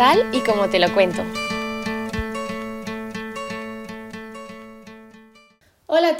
tal y como te lo cuento.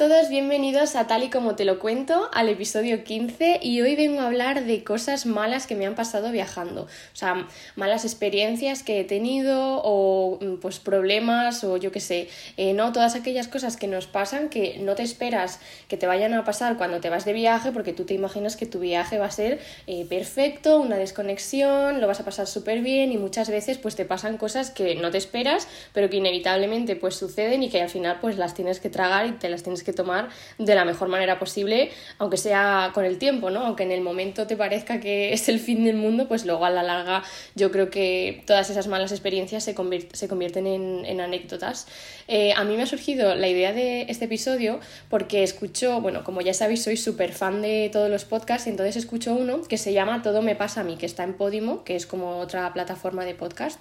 Todos, bienvenidos a Tal y como te lo cuento, al episodio 15 y hoy vengo a hablar de cosas malas que me han pasado viajando, o sea, malas experiencias que he tenido o mm, pues problemas o yo qué sé, eh, no todas aquellas cosas que nos pasan que no te esperas que te vayan a pasar cuando te vas de viaje porque tú te imaginas que tu viaje va a ser eh, perfecto, una desconexión, lo vas a pasar súper bien y muchas veces pues te pasan cosas que no te esperas pero que inevitablemente pues suceden y que al final pues las tienes que tragar y te las tienes que tomar de la mejor manera posible, aunque sea con el tiempo, ¿no? Aunque en el momento te parezca que es el fin del mundo, pues luego a la larga yo creo que todas esas malas experiencias se, se convierten en, anécdotas. Eh, a mí me ha surgido la idea de este episodio porque escucho, bueno, como ya sabéis, soy súper fan de todos los podcasts, entonces escucho uno que se llama Todo me pasa a mí, que está en Podimo, que es como otra plataforma de podcast.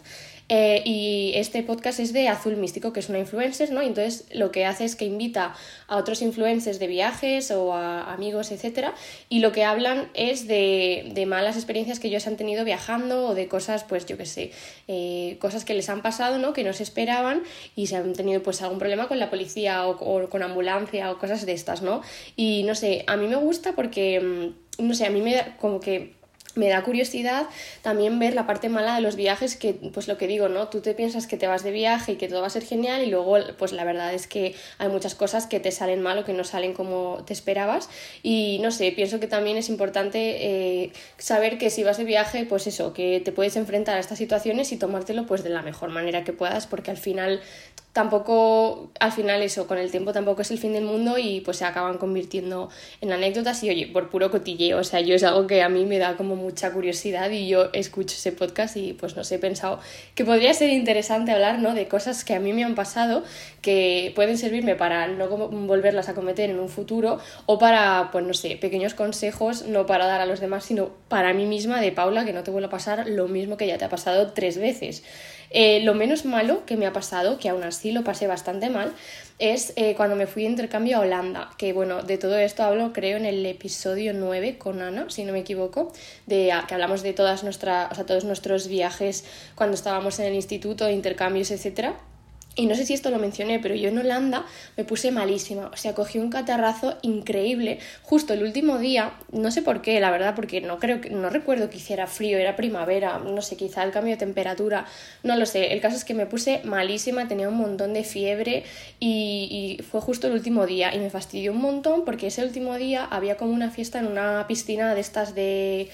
Eh, y este podcast es de Azul Místico, que es una influencer, ¿no? Y entonces lo que hace es que invita a otros influencers de viajes o a amigos, etcétera, y lo que hablan es de, de malas experiencias que ellos han tenido viajando o de cosas, pues yo qué sé, eh, cosas que les han pasado, ¿no? Que no se esperaban y se han tenido pues algún problema con la policía o, o con ambulancia o cosas de estas, ¿no? Y no sé, a mí me gusta porque, mm, no sé, a mí me da como que me da curiosidad también ver la parte mala de los viajes que pues lo que digo no tú te piensas que te vas de viaje y que todo va a ser genial y luego pues la verdad es que hay muchas cosas que te salen mal o que no salen como te esperabas. Y no sé pienso que también es importante eh, saber que si vas de viaje pues eso que te puedes enfrentar a estas situaciones y tomártelo pues de la mejor manera que puedas porque al final tampoco, al final eso, con el tiempo tampoco es el fin del mundo y pues se acaban convirtiendo en anécdotas y oye, por puro cotilleo, o sea, yo es algo que a mí me da como mucha curiosidad y yo escucho ese podcast y pues no sé, he pensado que podría ser interesante hablar, ¿no? De cosas que a mí me han pasado que pueden servirme para no volverlas a cometer en un futuro o para, pues no sé, pequeños consejos, no para dar a los demás, sino para mí misma de Paula, que no te vuelva a pasar lo mismo que ya te ha pasado tres veces. Eh, lo menos malo que me ha pasado, que aún así lo pasé bastante mal, es eh, cuando me fui de intercambio a Holanda, que bueno, de todo esto hablo creo en el episodio 9 con Ana, si no me equivoco, de que hablamos de todas nuestras, o sea, todos nuestros viajes cuando estábamos en el instituto, intercambios, etcétera. Y no sé si esto lo mencioné, pero yo en Holanda me puse malísima. O sea, cogí un catarrazo increíble. Justo el último día, no sé por qué, la verdad, porque no creo que, no recuerdo que hiciera frío, era primavera, no sé, quizá el cambio de temperatura, no lo sé. El caso es que me puse malísima, tenía un montón de fiebre y, y fue justo el último día. Y me fastidió un montón porque ese último día había como una fiesta en una piscina de estas de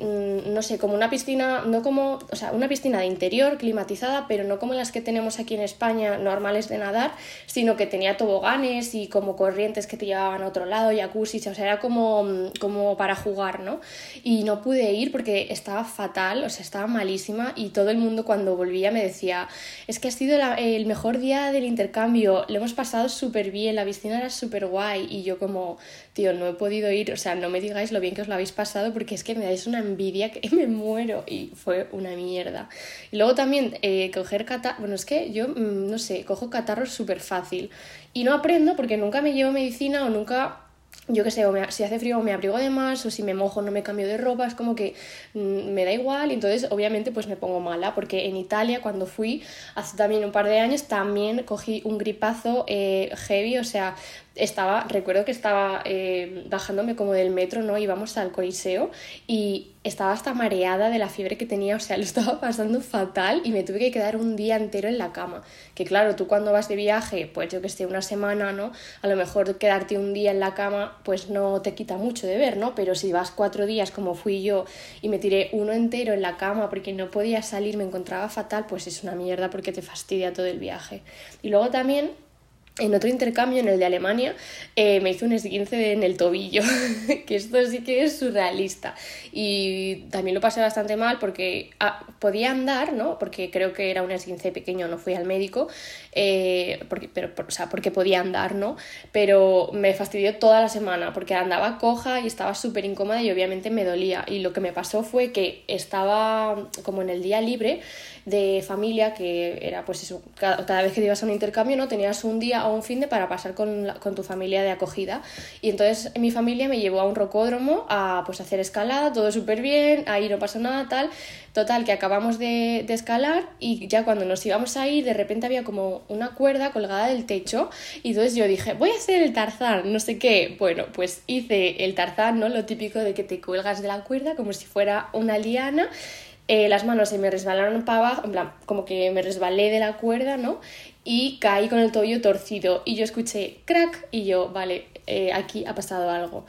no sé, como una piscina, no como, o sea, una piscina de interior climatizada, pero no como las que tenemos aquí en España normales de nadar, sino que tenía toboganes y como corrientes que te llevaban a otro lado, jacuzzi, o sea, era como, mm, como para jugar, ¿no? Y no pude ir porque estaba fatal, o sea, estaba malísima y todo el mundo cuando volvía me decía, es que ha sido el mejor día del intercambio, lo hemos pasado súper bien, la piscina era súper guay y yo como, tío, no he podido ir, o sea, no me digáis lo bien que os lo habéis pasado porque es que me dais una envidia que me muero y fue una mierda. Y luego también eh, coger catarros, bueno, es que yo, mm, no sé, cojo catarros súper fácil y no aprendo porque nunca me llevo medicina o nunca yo qué sé, o si hace frío me abrigo de más, o si me mojo no me cambio de ropa, es como que mm, me da igual, y entonces obviamente pues me pongo mala, porque en Italia cuando fui hace también un par de años también cogí un gripazo eh, heavy, o sea, estaba, recuerdo que estaba eh, bajándome como del metro, ¿no? Íbamos al Coliseo y estaba hasta mareada de la fiebre que tenía, o sea, lo estaba pasando fatal y me tuve que quedar un día entero en la cama. Que claro, tú cuando vas de viaje, pues yo que sé, una semana, ¿no? A lo mejor quedarte un día en la cama, pues no te quita mucho de ver, ¿no? Pero si vas cuatro días como fui yo y me tiré uno entero en la cama porque no podía salir, me encontraba fatal, pues es una mierda porque te fastidia todo el viaje. Y luego también en otro intercambio, en el de Alemania, eh, me hizo un esguince en el tobillo, que esto sí que es surrealista. Y también lo pasé bastante mal porque ah, podía andar, ¿no? Porque creo que era un esguince pequeño, no fui al médico, eh, porque, pero, o sea, porque podía andar, ¿no? Pero me fastidió toda la semana porque andaba coja y estaba súper incómoda y obviamente me dolía. Y lo que me pasó fue que estaba como en el día libre de familia, que era pues eso, cada, cada vez que ibas a un intercambio, ¿no? Tenías un día día o un fin de para pasar con, con, tu familia de acogida. Y entonces mi familia me llevó a un rocódromo a pues hacer escalada, todo súper bien, ahí no pasó nada, tal. Total, que acabamos de, de, escalar y ya cuando nos íbamos a ir, de repente había como una cuerda colgada del techo y entonces yo dije, voy a hacer el tarzán, no sé qué. Bueno, pues hice el tarzán, ¿no? Lo típico de que te cuelgas de la cuerda como si fuera una liana eh, las manos se me resbalaron para abajo, en plan, como que me resbalé de la cuerda, ¿no? Y caí con el tobillo torcido y yo escuché crack y yo, vale, eh, aquí ha pasado algo.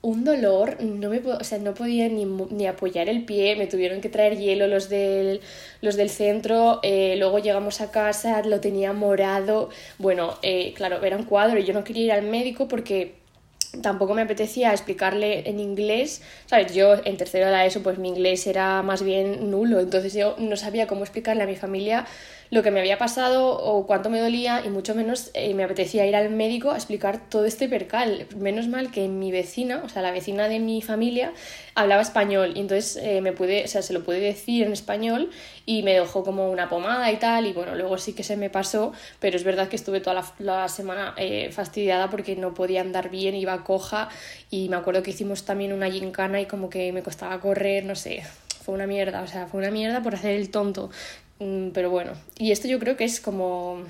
Un dolor, no me o sea, no podía ni, ni, apoyar el pie, me tuvieron que traer hielo los del, los del centro, eh, luego llegamos a casa, lo tenía morado, bueno, claro, era un cuadro y yo no quería ir al médico porque tampoco me apetecía explicarle en inglés, ¿sabes? Yo en tercero de ESO pues mi inglés era más bien nulo, entonces yo no sabía cómo explicarle a mi familia lo que me había pasado o cuánto me dolía y mucho menos eh, me apetecía ir al médico a explicar todo este percal. Menos mal que mi vecina, o sea, la vecina de mi familia, hablaba español y entonces eh, me pude, o sea, se lo pude decir en español y me dejó como una pomada y tal y bueno, luego sí que se me pasó, pero es verdad que estuve toda la, semana eh, fastidiada porque no podía andar bien, iba coja y me acuerdo que hicimos también una gincana y como que me costaba correr, no sé, fue una mierda, o sea, fue una mierda por hacer el tonto. Mm, pero bueno, y esto yo creo que es como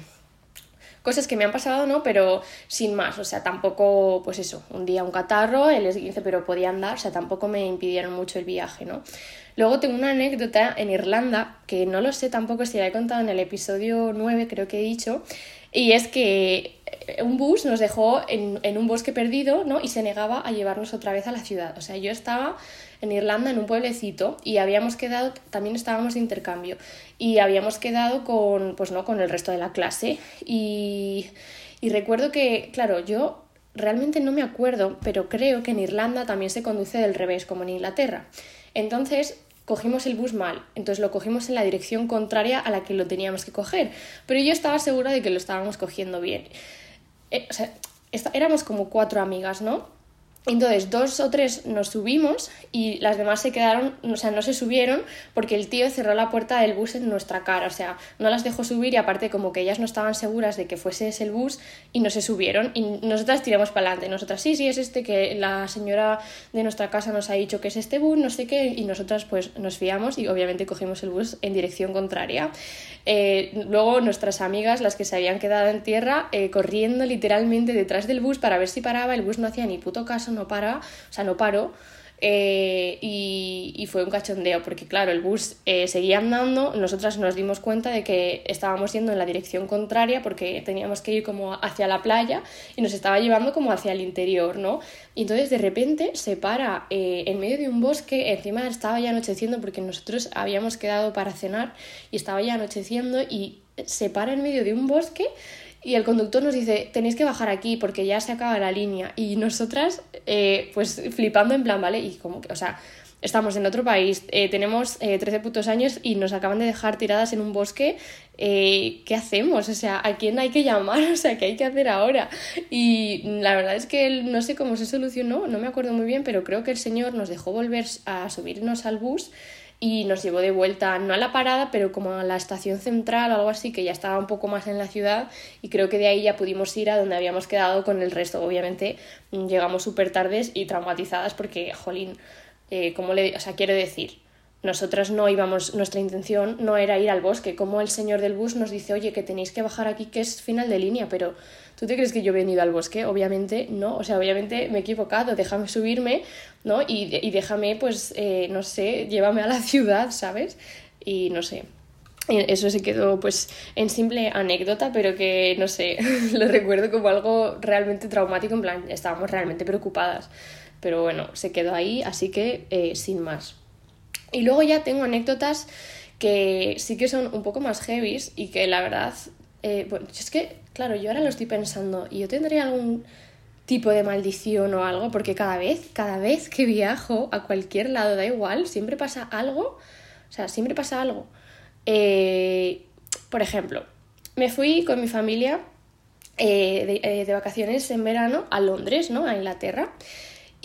cosas que me han pasado, ¿no? Pero sin más, o sea, tampoco, pues eso, un día un catarro, el S15, pero podía andar, o sea, tampoco me impidieron mucho el viaje, ¿no? Luego tengo una anécdota en Irlanda, que no lo sé tampoco si la he contado en el episodio 9, creo que he dicho, y es que un bus nos dejó en, en, un bosque perdido, ¿no? Y se negaba a llevarnos otra vez a la ciudad. O sea, yo estaba en Irlanda, en un pueblecito, y habíamos quedado, también estábamos de intercambio, y habíamos quedado con, pues no, con el resto de la clase. Y, y recuerdo que, claro, yo realmente no me acuerdo, pero creo que en Irlanda también se conduce del revés, como en Inglaterra. Entonces, cogimos el bus mal, entonces lo cogimos en la dirección contraria a la que lo teníamos que coger, pero yo estaba segura de que lo estábamos cogiendo bien. Eh, o sea, éramos como cuatro amigas, ¿no? Entonces, dos o tres nos subimos y las demás se quedaron, o sea, no se subieron porque el tío cerró la puerta del bus en nuestra cara, o sea, no las dejó subir y aparte como que ellas no estaban seguras de que fuese ese el bus y no se subieron. Y nosotras tiramos para adelante, nosotras sí, sí es este que la señora de nuestra casa nos ha dicho que es este bus, no sé qué, y nosotras pues nos fiamos y obviamente cogimos el bus en dirección contraria. Eh, luego nuestras amigas, las que se habían quedado en tierra, eh, corriendo literalmente detrás del bus para ver si paraba, el bus no hacía ni puto caso, no para, o sea, no paró. Eh, y, fue un cachondeo porque claro el bus eh, seguía andando nosotras nos dimos cuenta de que estábamos yendo en la dirección contraria porque teníamos que ir como hacia la playa y nos estaba llevando como hacia el interior no y entonces de repente se para eh, en medio de un bosque encima estaba ya anocheciendo porque nosotros habíamos quedado para cenar y estaba ya anocheciendo y se para en medio de un bosque y el conductor nos dice, tenéis que bajar aquí porque ya se acaba la línea. Y nosotras, eh, pues flipando en plan, ¿vale? Y como que, o sea, estamos en otro país, eh, tenemos eh, 13 putos años y nos acaban de dejar tiradas en un bosque. Eh, ¿Qué hacemos? O sea, ¿a quién hay que llamar? O sea, ¿qué hay que hacer ahora? Y la verdad es que no sé cómo se solucionó, no me acuerdo muy bien, pero creo que el señor nos dejó volver a subirnos al bus y nos llevó de vuelta, no a la parada, pero como a la estación central o algo así, que ya estaba un poco más en la ciudad y creo que de ahí ya pudimos ir a donde habíamos quedado con el resto. Obviamente mm, llegamos súper tardes y traumatizadas porque, jolín, eh, le, o sea, quiero decir, nosotras no íbamos, nuestra intención no era ir al bosque, como el señor del bus nos dice, oye, que tenéis que bajar aquí, que es final de línea, pero ¿tú te crees que yo he venido al bosque? Obviamente no, o sea, obviamente me he equivocado, déjame subirme, ¿no? Y, y déjame, pues, eh, no sé, llévame a la ciudad, ¿sabes? Y no sé, eso se quedó pues en simple anécdota, pero que no sé, lo recuerdo como algo realmente traumático, en plan, estábamos realmente preocupadas. Pero bueno, se quedó ahí, así que eh, sin más. Y luego ya tengo anécdotas que sí que son un poco más heavies y que la verdad, eh, bueno, es que, claro, yo ahora lo estoy pensando y yo tendría algún tipo de maldición o algo, porque cada vez, cada vez que viajo a cualquier lado, da igual, siempre pasa algo, o sea, siempre pasa algo. Eh, por ejemplo, me fui con mi familia eh, de, de, vacaciones en verano a Londres, ¿no? A Inglaterra.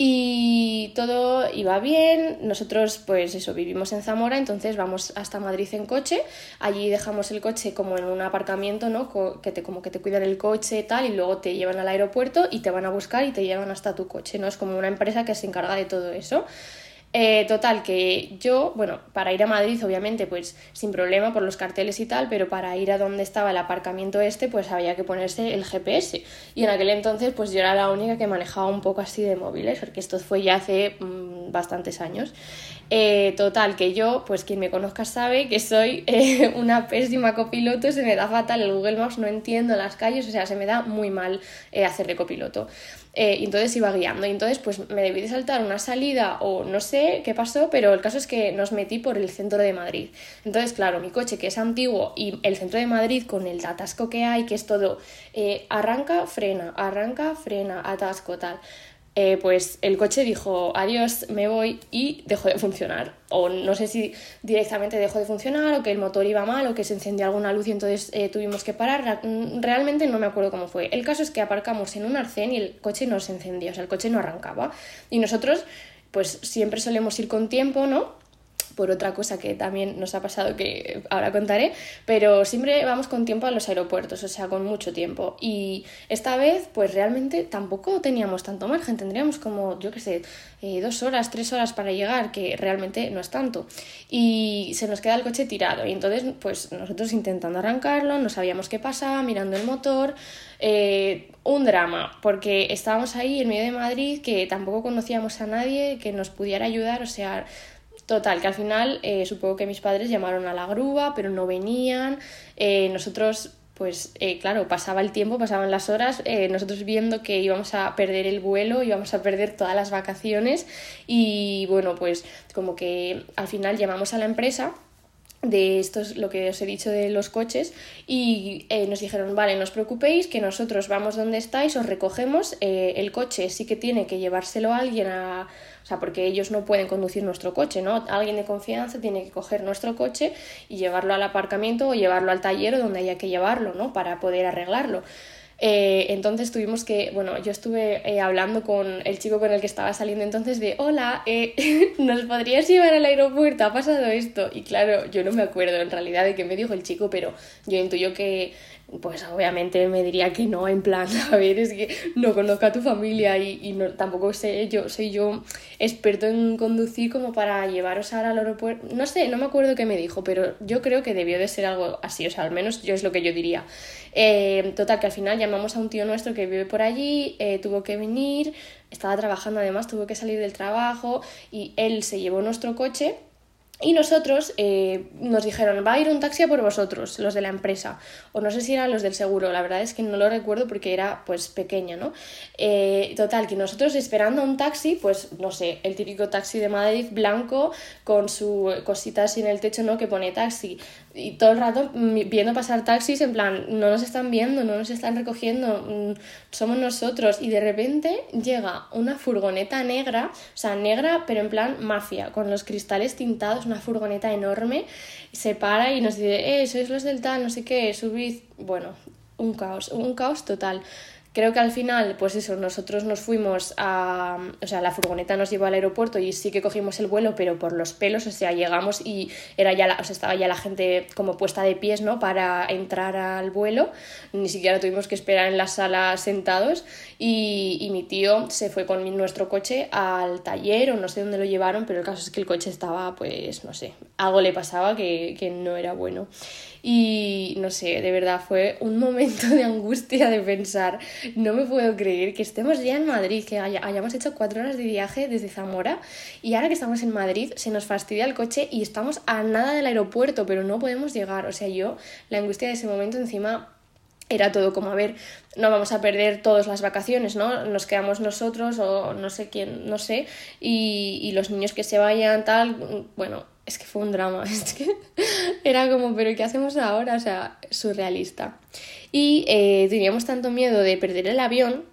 Y todo iba bien, nosotros pues eso, vivimos en Zamora, entonces vamos hasta Madrid en coche, allí dejamos el coche como en un aparcamiento, ¿no? Que te, como que te cuidan el coche y tal, y luego te llevan al aeropuerto y te van a buscar y te llevan hasta tu coche, ¿no? Es como una empresa que se encarga de todo eso. Eh, total, que yo, bueno, para ir a Madrid, obviamente, pues sin problema por los carteles y tal, pero para ir a donde estaba el aparcamiento este, pues había que ponerse el GPS. Y en aquel entonces, pues yo era la única que manejaba un poco así de móviles, porque esto fue ya hace mm, bastantes años. Eh, total, que yo, pues quien me conozca sabe que soy eh, una pésima copiloto, se me da fatal el Google Maps, no entiendo las calles, o sea, se me da muy mal hacer de copiloto. Eh, y entonces iba guiando. Y entonces, pues me debí de saltar una salida o no sé qué pasó, pero el caso es que nos metí por el centro de Madrid. Entonces, claro, mi coche que es antiguo y el centro de Madrid con el atasco que hay, que es todo eh, arranca, frena, arranca, frena, atasco, tal. Eh, pues el coche dijo adiós, me voy y dejó de funcionar. O no sé si directamente dejó de funcionar o que el motor iba mal o que se encendió alguna luz y entonces eh, tuvimos que parar. Mm, realmente no me acuerdo cómo fue. El caso es que aparcamos en un arcén y el coche no se encendía, o sea, el coche no arrancaba. Y nosotros pues siempre solemos ir con tiempo, ¿no? Por otra cosa que también nos ha pasado que ahora contaré, pero siempre vamos con tiempo a los aeropuertos, o sea, con mucho tiempo. Y esta vez, pues realmente tampoco teníamos tanto margen, tendríamos como, yo qué sé, eh, dos horas, tres horas para llegar, que realmente no es tanto. Y se nos queda el coche tirado, y entonces, pues nosotros intentando arrancarlo, no sabíamos qué pasaba, mirando el motor. Eh, un drama, porque estábamos ahí en medio de Madrid, que tampoco conocíamos a nadie que nos pudiera ayudar, o sea, Total, que al final eh, supongo que mis padres llamaron a la grúa, pero no venían. Eh, nosotros, pues eh, claro, pasaba el tiempo, pasaban las horas, nosotros viendo que íbamos a perder el vuelo, íbamos a perder todas las vacaciones y bueno, pues como que al final llamamos a la empresa de esto es lo que os he dicho de los coches y nos dijeron vale no os preocupéis que nosotros vamos donde estáis os recogemos el coche sí que tiene que llevárselo a alguien a, o sea, porque ellos no pueden conducir nuestro coche, ¿no? Alguien de confianza tiene que coger nuestro coche y llevarlo al aparcamiento o llevarlo al taller donde haya que llevarlo, ¿no? Para poder arreglarlo. Eh, entonces tuvimos que, bueno, yo estuve eh, hablando con el chico con el que estaba saliendo entonces de, hola, eh, ¿nos podrías llevar al aeropuerto? ¿Ha pasado esto? Y claro, yo no me acuerdo en realidad de qué me dijo el chico, pero yo intuyo que pues obviamente me diría que no, en plan, a ver, es que no conozco a tu familia y, y no, tampoco sé, yo soy yo experto en conducir como para llevaros ahora al aeropuerto. No sé, no me acuerdo qué me dijo, pero yo creo que debió de ser algo así, o sea, al menos yo es lo que yo diría. Eh, total, que al final llamamos a un tío nuestro que vive por allí, eh, tuvo que venir, estaba trabajando además, tuvo que salir del trabajo y él se llevó nuestro coche y nosotros eh, nos dijeron, va a ir un taxi a por vosotros, los de la empresa. O no sé si eran los del seguro, la verdad es que no lo recuerdo porque era pues pequeña, ¿no? Eh, total, que nosotros esperando un taxi, pues no sé, el típico taxi de Madrid blanco con su cosita así en el techo, ¿no? Que pone taxi y todo el rato viendo pasar taxis en plan, no nos están viendo, no nos están recogiendo, mm, somos nosotros y de repente llega una furgoneta negra, o sea, negra pero en plan mafia, con los cristales tintados, una furgoneta enorme, se para y nos dice, eh, sois los del tal, no sé qué, subid, bueno, un caos, un caos total. Creo que al final, pues eso, nosotros nos fuimos a. O sea, la furgoneta nos llevó al aeropuerto y sí que cogimos el vuelo, pero por los pelos, o sea, llegamos y era ya o sea, estaba ya la gente como puesta de pies, ¿no? Para entrar al vuelo. Ni siquiera tuvimos que esperar en la sala sentados. Y, y mi tío se fue con nuestro coche al taller, o no sé dónde lo llevaron, pero el caso es que el coche estaba, pues, no sé, algo le pasaba que, que no era bueno. Y no sé, de verdad fue un momento de angustia de pensar, no me puedo creer que estemos ya en Madrid, que hayamos hecho cuatro horas de viaje desde Zamora y ahora que estamos en Madrid se nos fastidia el coche y estamos a nada del aeropuerto, pero no podemos llegar. O sea, yo, la angustia de ese momento encima era todo como, a ver, no vamos a perder todas las vacaciones, ¿no? Nos quedamos nosotros o no sé quién, no sé, y, y los niños que se vayan, tal, bueno, es que fue un drama, es que era como, pero ¿qué hacemos ahora? O sea, surrealista. Y eh, teníamos tanto miedo de perder el avión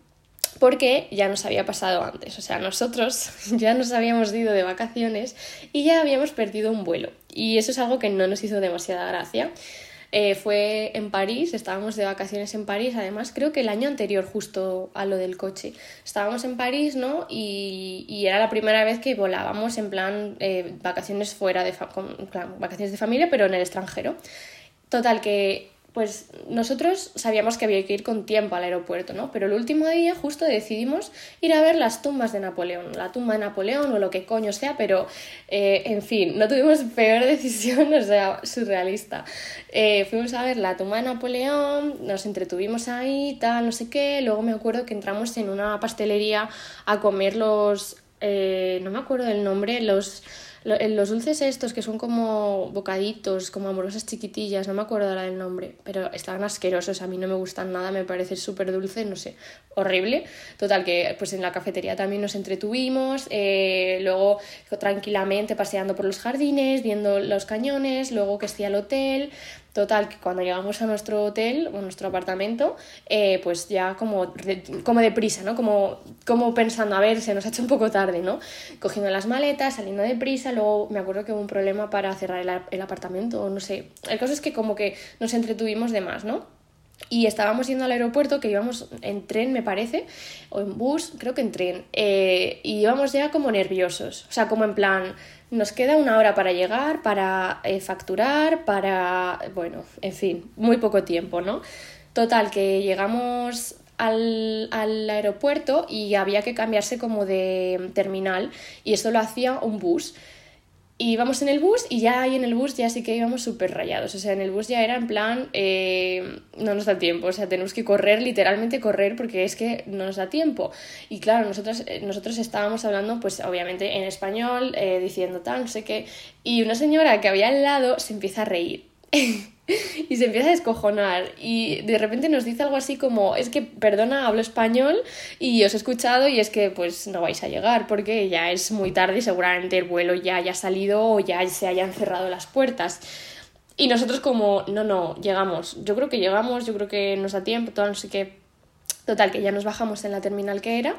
porque ya nos había pasado antes, o sea, nosotros ya nos habíamos ido de vacaciones y ya habíamos perdido un vuelo. Y eso es algo que no nos hizo demasiada gracia. Eh, fue en París, estábamos de vacaciones en París, además creo que el año anterior justo a lo del coche. Estábamos en París, ¿no? Y, y era la primera vez que volábamos en plan eh, vacaciones fuera de, vacaciones de familia, pero en el extranjero. Total, que pues nosotros sabíamos que había que ir con tiempo al aeropuerto, ¿no? Pero el último día justo decidimos ir a ver las tumbas de Napoleón, la tumba de Napoleón o lo que coño sea, pero eh, en fin, no tuvimos peor decisión, o sea, surrealista. Eh, fuimos a ver la tumba de Napoleón, nos entretuvimos ahí, tal, no sé qué, luego me acuerdo que entramos en una pastelería a comer los, eh, no me acuerdo del nombre, los los dulces estos que son como bocaditos, como amorosas chiquitillas, no me acuerdo ahora del nombre, pero estaban asquerosos, a mí no me gustan nada, me parece súper dulce, no sé, horrible. Total, que pues en la cafetería también nos entretuvimos, eh, luego tranquilamente paseando por los jardines, viendo los cañones, luego que estoy al hotel, Total, que cuando llegamos a nuestro hotel o nuestro apartamento, eh, pues ya como, como deprisa, ¿no? Como, como pensando, a ver, se nos ha hecho un poco tarde, ¿no? Cogiendo las maletas, saliendo deprisa, luego me acuerdo que hubo un problema para cerrar el, el apartamento, no sé. El caso es que como que nos entretuvimos de más, ¿no? Y estábamos yendo al aeropuerto, que íbamos en tren, me parece, o en bus, creo que en tren, eh, y íbamos ya como nerviosos, o sea, como en plan, nos queda una hora para llegar, para eh, facturar, para, bueno, en fin, muy poco tiempo, ¿no? Total, que llegamos al, al, aeropuerto y había que cambiarse como de terminal y eso lo hacía un bus. Y íbamos en el bus y ya ahí en el bus ya sí que íbamos súper rayados. O sea, en el bus ya era en plan, eh, no nos da tiempo. O sea, tenemos que correr, literalmente correr, porque es que no nos da tiempo. Y claro, nosotros, eh, nosotros estábamos hablando, pues obviamente en español, eh, diciendo tal, no sé qué. Y una señora que había al lado se empieza a reír. y se empieza a descojonar y de repente nos dice algo así como es que perdona hablo español y os he escuchado y es que pues no vais a llegar porque ya es muy tarde y seguramente el vuelo ya haya salido o ya se hayan cerrado las puertas y nosotros como no no llegamos yo creo que llegamos yo creo que nos da tiempo todo no sé qué. Total que ya nos bajamos en la terminal que era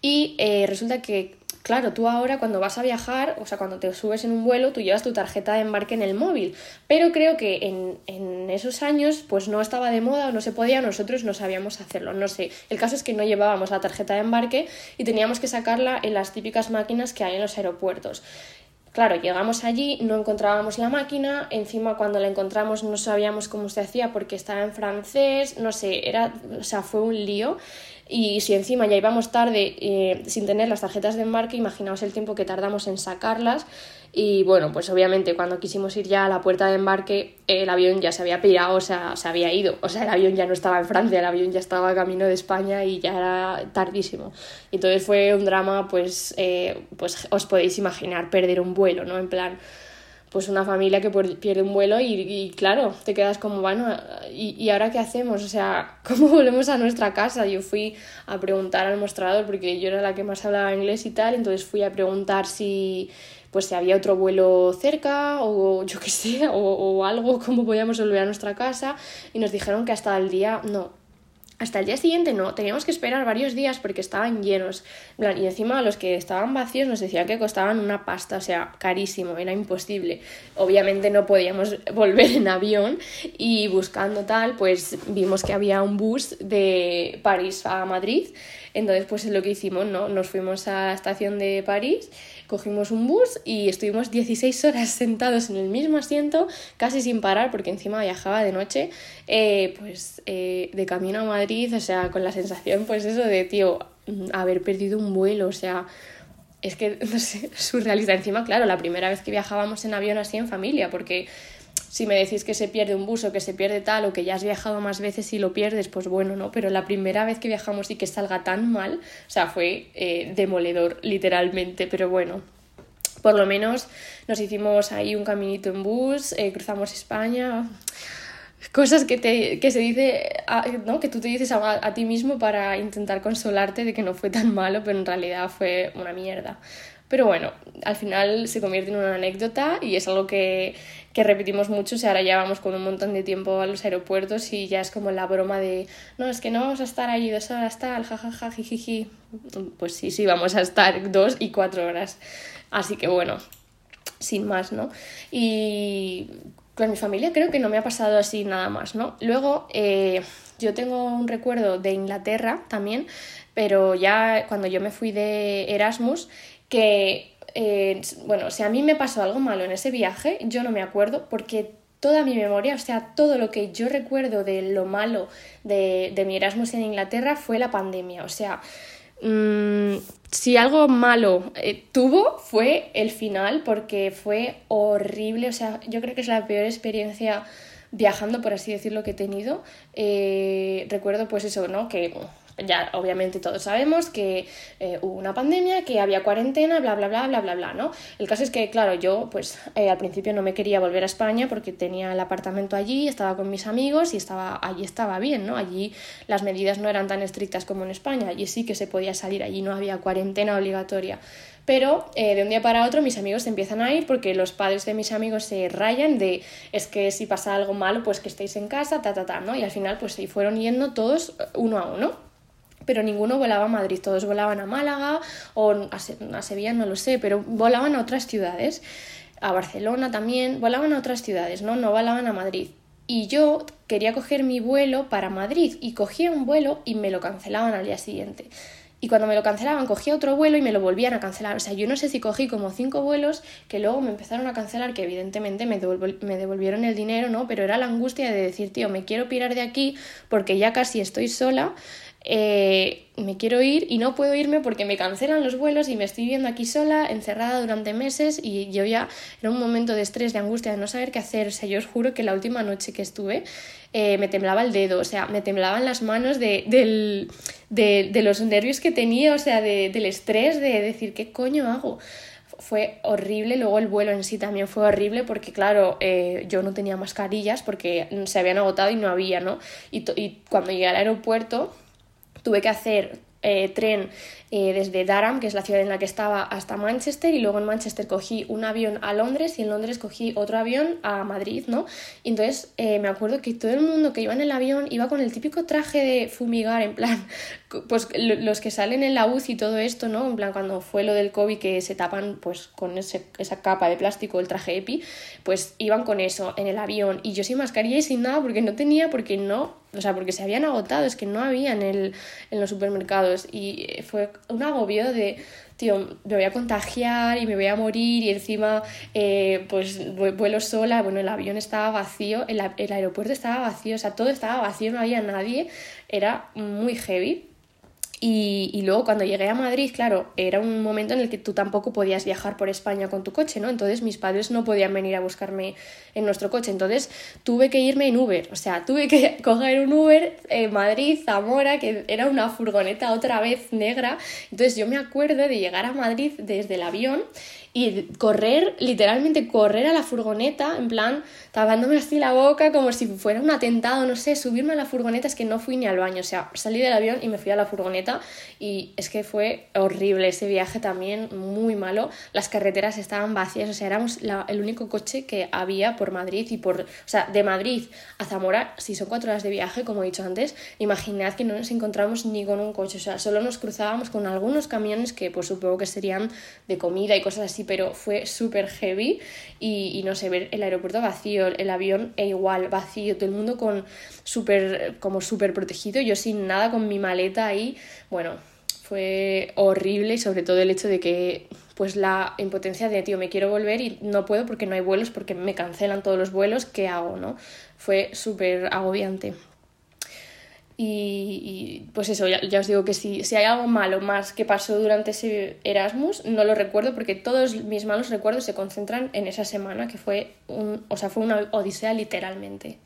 y eh, resulta que Claro, tú ahora cuando vas a viajar, o sea, cuando te subes en un vuelo, tú llevas tu tarjeta de embarque en el móvil. Pero creo que en, en esos años, pues no estaba de moda o no se podía, nosotros no sabíamos hacerlo. No sé. El caso es que no llevábamos la tarjeta de embarque y teníamos que sacarla en las típicas máquinas que hay en los aeropuertos. Claro, llegamos allí, no encontrábamos la máquina, encima cuando la encontramos no sabíamos cómo se hacía porque estaba en francés, no sé, era, o sea, fue un lío. Y si encima ya íbamos tarde eh, sin tener las tarjetas de embarque, imaginaos el tiempo que tardamos en sacarlas. Y bueno, pues obviamente cuando quisimos ir ya a la puerta de embarque, el avión ya se había pirado, o sea, se había ido. O sea, el avión ya no estaba en Francia, el avión ya estaba camino de España y ya era tardísimo. Entonces fue un drama, pues, eh, pues os podéis imaginar perder un vuelo, ¿no? En plan, pues una familia que pierde un vuelo y, claro, te quedas como, bueno, ¿y, ¿y, ahora qué hacemos? O sea, ¿cómo volvemos a nuestra casa? Yo fui a preguntar al mostrador porque yo era la que más hablaba inglés y tal, entonces fui a preguntar si pues si había otro vuelo cerca o yo qué sé, o, o algo, cómo podíamos volver a nuestra casa y nos dijeron que hasta el día, no, hasta el día siguiente no, teníamos que esperar varios días porque estaban llenos. Y encima los que estaban vacíos nos decían que costaban una pasta, o sea, carísimo, era imposible. Obviamente no podíamos volver en avión y buscando tal, pues vimos que había un bus de París a Madrid. Entonces, pues es lo que hicimos, ¿no? Nos fuimos a la estación de París cogimos un bus y estuvimos 16 horas sentados en el mismo asiento, casi sin parar, porque encima viajaba de noche, eh, pues eh, de camino a Madrid, o sea, con la sensación, pues eso de, tío, haber perdido un vuelo, o sea, es que, no sé, surrealista. Encima, claro, la primera vez que viajábamos en avión así en familia, porque si me decís que se pierde un bus o que se pierde tal o que ya has viajado más veces y lo pierdes, pues bueno, ¿no? Pero la primera vez que viajamos y que salga tan mal, o sea, fue eh, demoledor, literalmente, pero bueno. Por lo menos nos hicimos ahí un caminito en bus, eh, cruzamos España, cosas que, te, que se dice, ¿no? que tú te dices a, a, ti mismo para intentar consolarte de que no fue tan malo, pero en realidad fue una mierda. Pero bueno, al final se convierte en una anécdota y es algo que, que repetimos mucho. O sea, ahora ya vamos con un montón de tiempo a los aeropuertos y ya es como la broma de, no, es que no vamos a estar allí dos horas tal, jajaja, jijiji. Pues sí, sí, vamos a estar dos y cuatro horas. Así que bueno, sin más, ¿no? Y con mi familia creo que no me ha pasado así nada más, ¿no? Luego, eh, yo tengo un recuerdo de Inglaterra también, pero ya cuando yo me fui de Erasmus, que, eh, bueno, si a mí me pasó algo malo en ese viaje, yo no me acuerdo porque toda mi memoria, o sea, todo lo que yo recuerdo de lo malo de, de mi Erasmus en Inglaterra fue la pandemia, o sea, Mm, si algo malo eh, tuvo fue el final porque fue horrible, o sea, yo creo que es la peor experiencia viajando, por así decirlo, que he tenido. Eh, recuerdo pues eso, ¿no? Que ya obviamente todos sabemos que eh, hubo una pandemia, que había cuarentena, bla, bla, bla, bla, bla, bla, ¿no? El caso es que, claro, yo pues eh, al principio no me quería volver a España porque tenía el apartamento allí, estaba con mis amigos y estaba, allí estaba bien, ¿no? Allí las medidas no eran tan estrictas como en España, allí sí que se podía salir, allí no había cuarentena obligatoria. Pero eh, de un día para otro mis amigos se empiezan a ir porque los padres de mis amigos se rayan de es que si pasa algo malo pues que estéis en casa, ta, ta, ta, ¿no? Y al final pues se fueron yendo todos uno a uno pero ninguno volaba a Madrid, todos volaban a Málaga o a, Sevilla, no lo sé, pero volaban a otras ciudades, a Barcelona también, volaban a otras ciudades, ¿no? No volaban a Madrid. Y yo quería coger mi vuelo para Madrid y cogía un vuelo y me lo cancelaban al día siguiente. Y cuando me lo cancelaban, cogía otro vuelo y me lo volvían a cancelar. O sea, yo no sé si cogí como cinco vuelos que luego me empezaron a cancelar, que evidentemente me, me devolvieron el dinero, ¿no? Pero era la angustia de decir, tío, me quiero pirar de aquí porque ya casi estoy sola eh, me quiero ir y no puedo irme porque me cancelan los vuelos y me estoy viendo aquí sola, encerrada durante meses y yo ya era un momento de estrés, de angustia, de no saber qué hacer. O sea, yo os juro que la última noche que estuve eh, me temblaba el dedo, o sea, me temblaban las manos de, del, de, de los nervios que tenía, o sea, de, del estrés, de decir, ¿qué coño hago? fue horrible. Luego el vuelo en sí también fue horrible porque, claro, eh, yo no tenía mascarillas porque se habían agotado y no había, ¿no? Y, y cuando llegué al aeropuerto tuve que hacer eh, tren eh, desde Durham, que es la ciudad en la que estaba, hasta Manchester y luego en Manchester cogí un avión a Londres y en Londres cogí otro avión a Madrid, ¿no? Y entonces eh, me acuerdo que todo el mundo que iba en el avión iba con el típico traje de fumigar, en plan, pues los que salen en la UCI y todo esto, ¿no? En plan, cuando fue lo del COVID que se tapan pues con ese, esa capa de plástico, el traje EPI, pues iban con eso en el avión y yo sin mascarilla y sin nada porque no tenía, porque no, o sea, porque se habían agotado, es que no había en, el, en los supermercados y fue un agobio de, tío, me voy a contagiar y me voy a morir y encima eh, pues vuelo sola, bueno, el avión estaba vacío, el, el aeropuerto estaba vacío, o sea, todo estaba vacío, no había nadie, era muy heavy. Y, luego cuando llegué a Madrid, claro, era un momento en el que tú tampoco podías viajar por España con tu coche, ¿no? Entonces mis padres no podían venir a buscarme en nuestro coche. Entonces tuve que irme en Uber, o sea, tuve que coger un Uber en Madrid, Zamora, que era una furgoneta otra vez negra. Entonces yo me acuerdo de llegar a Madrid desde el avión y correr, literalmente correr a la furgoneta, en plan, tapándome así la boca como si fuera un atentado, no sé, subirme a la furgoneta, es que no fui ni al baño, o sea, salí del avión y me fui a la furgoneta y es que fue horrible ese viaje también, muy malo, las carreteras estaban vacías, o sea, éramos el único coche que había por Madrid y por, o sea, de Madrid a Zamora, si son cuatro horas de viaje, como he dicho antes, imaginad que no nos encontramos ni con un coche, o sea, solo nos cruzábamos con algunos camiones que pues supongo que serían de comida y cosas así pero fue súper heavy. Y, no sé, ver el aeropuerto vacío, el avión e igual vacío, todo el mundo con súper, como súper protegido, yo sin nada con mi maleta ahí, bueno, fue horrible y sobre todo el hecho de que pues la impotencia de tío me quiero volver y no puedo porque no hay vuelos porque me cancelan todos los vuelos qué hago no fue súper agobiante y, pues eso, ya, os digo que si, si hay algo malo más que pasó durante ese Erasmus, no lo recuerdo porque todos mis malos recuerdos se concentran en esa semana, que fue, un, o sea, fue una odisea literalmente.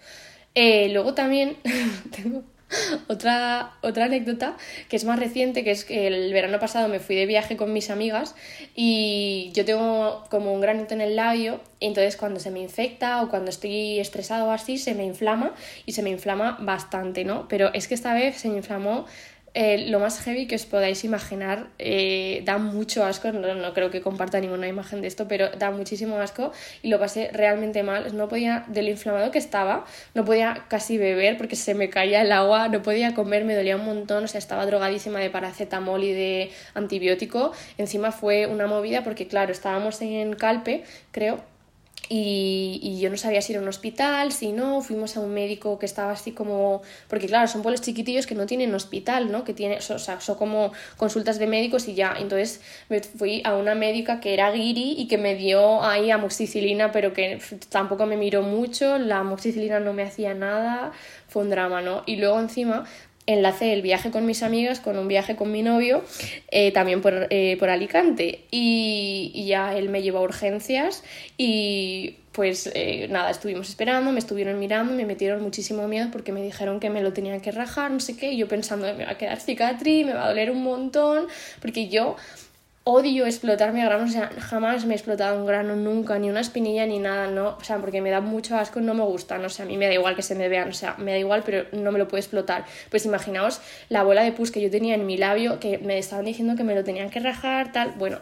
Eh, luego también tengo otra, otra anécdota que es más reciente, que es que el verano pasado me fui de viaje con mis amigas y yo tengo como un granito en el labio, entonces cuando se me infecta o cuando estoy estresado o así, se me inflama y se me inflama bastante, ¿no? Pero es que esta vez se me inflamó eh, lo más heavy que os podáis imaginar, eh, da mucho asco, no, creo que comparta ninguna imagen de esto, pero da muchísimo asco y lo pasé realmente mal, no podía, de lo inflamado que estaba, no podía casi beber porque se me caía el agua, no podía comer, me dolía un montón, o sea, estaba drogadísima de paracetamol y de antibiótico, encima fue una movida porque claro, estábamos en Calpe, creo, y, yo no sabía si era un hospital, si no, fuimos a un médico que estaba así como, porque claro, son pueblos chiquitillos que no tienen hospital, ¿no? Que tiene, o sea, son como consultas de médicos y ya, entonces me fui a una médica que era guiri y que me dio ahí amoxicilina, pero que tampoco me miró mucho, la amoxicilina no me hacía nada, fue un drama, ¿no? Y luego encima enlacé el viaje con mis amigas con un viaje con mi novio, eh, también por, eh, por Alicante. Y, ya él me llevó a urgencias y pues eh, nada, estuvimos esperando, me estuvieron mirando, me metieron muchísimo miedo porque me dijeron que me lo tenían que rajar, no sé qué, y yo pensando, me va a quedar cicatriz, me va a doler un montón, porque yo odio explotarme granos, o sea, jamás me he explotado un grano, nunca, ni una espinilla, ni nada, no, o sea, porque me da mucho asco, no me gusta, no sé, a mí me da igual que se me vean, o sea, me da igual, pero no me lo puedo explotar. Pues imaginaos la bola de pus que yo tenía en mi labio, que me estaban diciendo que me lo tenían que rajar, tal, bueno,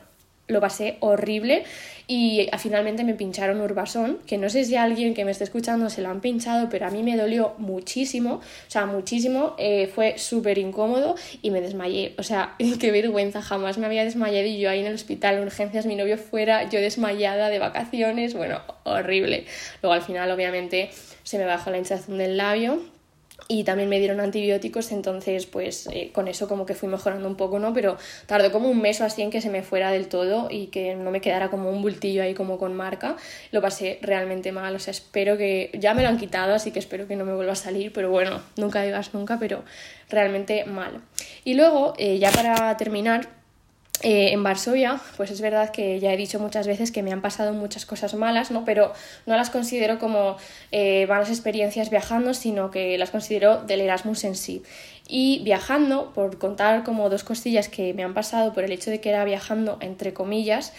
lo pasé horrible y finalmente me pincharon Urbasón, que no sé si alguien que me esté escuchando se lo han pinchado, pero a mí me dolió muchísimo, o sea, muchísimo, eh, fue súper incómodo y me desmayé, o sea, qué vergüenza, jamás me había desmayado y yo ahí en el hospital, en urgencias, mi novio fuera, yo desmayada de vacaciones, bueno, horrible. Luego al final obviamente se me bajó la hinchazón del labio y también me dieron antibióticos, entonces pues eh, con eso como que fui mejorando un poco, ¿no? Pero tardó como un mes o así en que se me fuera del todo y que no me quedara como un bultillo ahí como con marca. Lo pasé realmente mal, o sea, espero que ya me lo han quitado, así que espero que no me vuelva a salir, pero bueno, nunca digas nunca, pero realmente mal. Y luego, eh, ya para terminar, eh, en Varsovia, pues es verdad que ya he dicho muchas veces que me han pasado muchas cosas malas, ¿no? Pero no las considero como eh, malas experiencias viajando, sino que las considero del Erasmus en sí. Y viajando, por contar como dos cosillas que me han pasado por el hecho de que era viajando, entre comillas,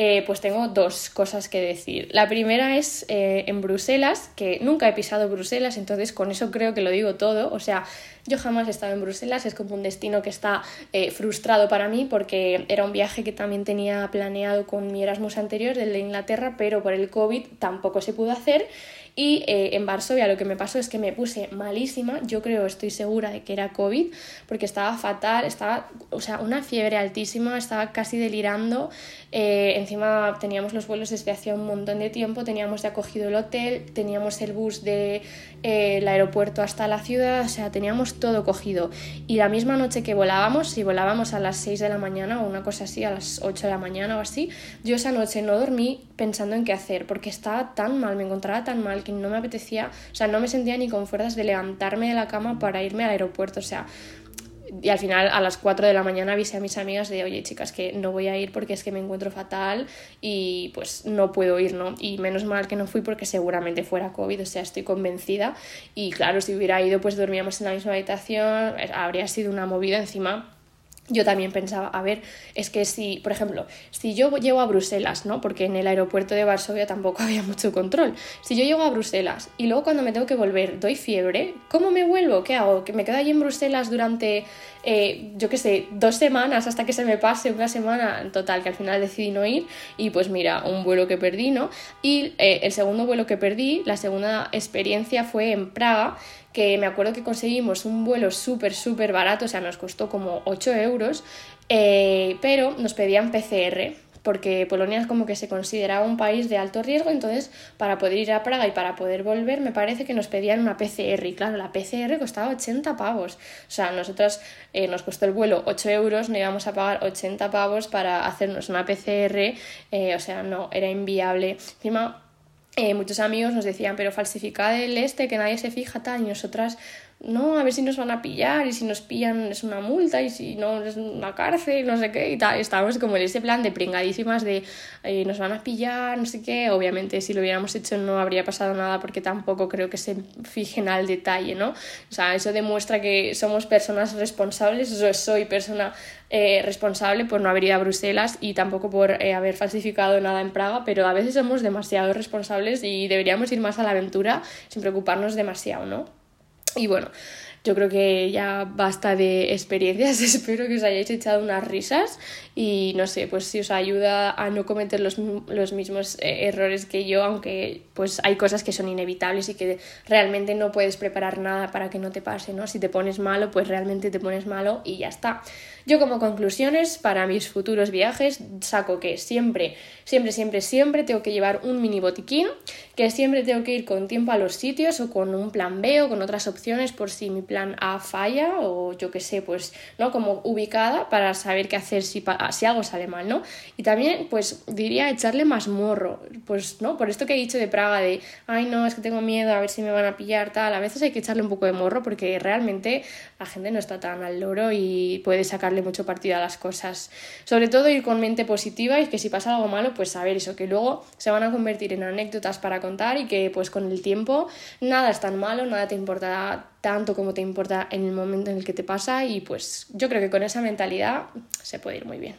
eh, pues tengo dos cosas que decir. La primera es eh, en Bruselas, que nunca he pisado Bruselas, entonces con eso creo que lo digo todo. O sea, yo jamás he estado en Bruselas, es como un destino que está eh, frustrado para mí porque era un viaje que también tenía planeado con mi Erasmus anterior, del de Inglaterra, pero por el COVID tampoco se pudo hacer. Y en Varsovia lo que me pasó es que me puse malísima, yo creo, estoy segura de que era COVID, porque estaba fatal, estaba, o sea, una fiebre altísima, estaba casi delirando. Eh, encima teníamos los vuelos desde hacía un montón de tiempo, teníamos ya cogido el hotel, teníamos el bus del de, eh, aeropuerto hasta la ciudad, o sea, teníamos todo cogido. Y la misma noche que volábamos, si volábamos a las 6 de la mañana o una cosa así, a las 8 de la mañana o así, yo esa noche no dormí pensando en qué hacer, porque estaba tan mal, me encontraba tan mal no me apetecía, o sea, no me sentía ni con fuerzas de levantarme de la cama para irme al aeropuerto, o sea, y al final a las 4 de la mañana avisé a mis amigas de, oye chicas, que no voy a ir porque es que me encuentro fatal y pues no puedo ir, ¿no? Y menos mal que no fui porque seguramente fuera COVID, o sea, estoy convencida. Y claro, si hubiera ido, pues dormíamos en la misma habitación, habría sido una movida encima yo también pensaba, a ver, es que si, por ejemplo, si yo llego a Bruselas, ¿no? Porque en el aeropuerto de Varsovia tampoco había mucho control. Si yo llego a Bruselas y luego cuando me tengo que volver doy fiebre, ¿cómo me vuelvo? ¿Qué hago? ¿Que me quedo ahí en Bruselas durante, eh, yo qué sé, dos semanas hasta que se me pase una semana? En total, que al final decidí no ir y pues mira, un vuelo que perdí, ¿no? Y eh, el segundo vuelo que perdí, la segunda experiencia fue en Praga, que me acuerdo que conseguimos un vuelo súper, súper barato, o sea, nos costó como 8 euros, eh, pero nos pedían PCR, porque Polonia es como que se consideraba un país de alto riesgo, entonces para poder ir a Praga y para poder volver me parece que nos pedían una PCR y claro, la PCR costaba 80 pavos, o sea, nosotros eh, nos costó el vuelo 8 euros, no íbamos a pagar 80 pavos para hacernos una PCR, eh, o sea, no, era inviable. Encima, eh, muchos amigos nos decían, pero falsificad el este, que nadie se fija tal, y nosotras no, a ver si nos van a pillar y si nos pillan es una multa y si no es una cárcel, no sé qué y tal. Estábamos como en ese plan de pringadísimas de eh, nos van a pillar, no sé qué. Obviamente si lo hubiéramos hecho no habría pasado nada porque tampoco creo que se fijen al detalle, ¿no? O sea, eso demuestra que somos personas responsables, yo soy persona eh, responsable por no haber ido a Bruselas y tampoco por eh, haber falsificado nada en Praga, pero a veces somos demasiado responsables y deberíamos ir más a la aventura sin preocuparnos demasiado, ¿no? Y bueno, yo creo que ya basta de experiencias, espero que os hayáis echado unas risas y no sé, pues si os ayuda a no cometer los, los mismos eh, errores que yo, aunque pues hay cosas que son inevitables y que realmente no puedes preparar nada para que no te pase, ¿no? Si te pones malo, pues realmente te pones malo y ya está. Yo como conclusiones para mis futuros viajes saco que siempre siempre, siempre, siempre tengo que llevar un mini botiquín, que siempre tengo que ir con tiempo a los sitios o con un plan B o con otras opciones por si mi plan A falla o yo que sé, pues, ¿no? Como ubicada para saber qué hacer si, si algo sale mal, ¿no? Y también, pues, diría echarle más morro, pues, ¿no? Por esto que he dicho de Praga, de, ay, no, es que tengo miedo a ver si me van a pillar, tal, a veces hay que echarle un poco de morro porque realmente la gente no está tan al loro y puede sacarle mucho partido a las cosas. Sobre todo ir con mente positiva y que si pasa algo malo, pues saber eso, que luego se van a convertir en anécdotas para contar y que pues con el tiempo nada es tan malo, nada te importa tanto como te importa en el momento en el que te pasa y pues yo creo que con esa mentalidad se puede ir muy bien.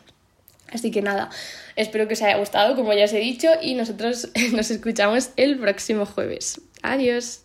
Así que nada, espero que os haya gustado, como ya os he dicho, y nosotros nos escuchamos el próximo jueves. Adiós.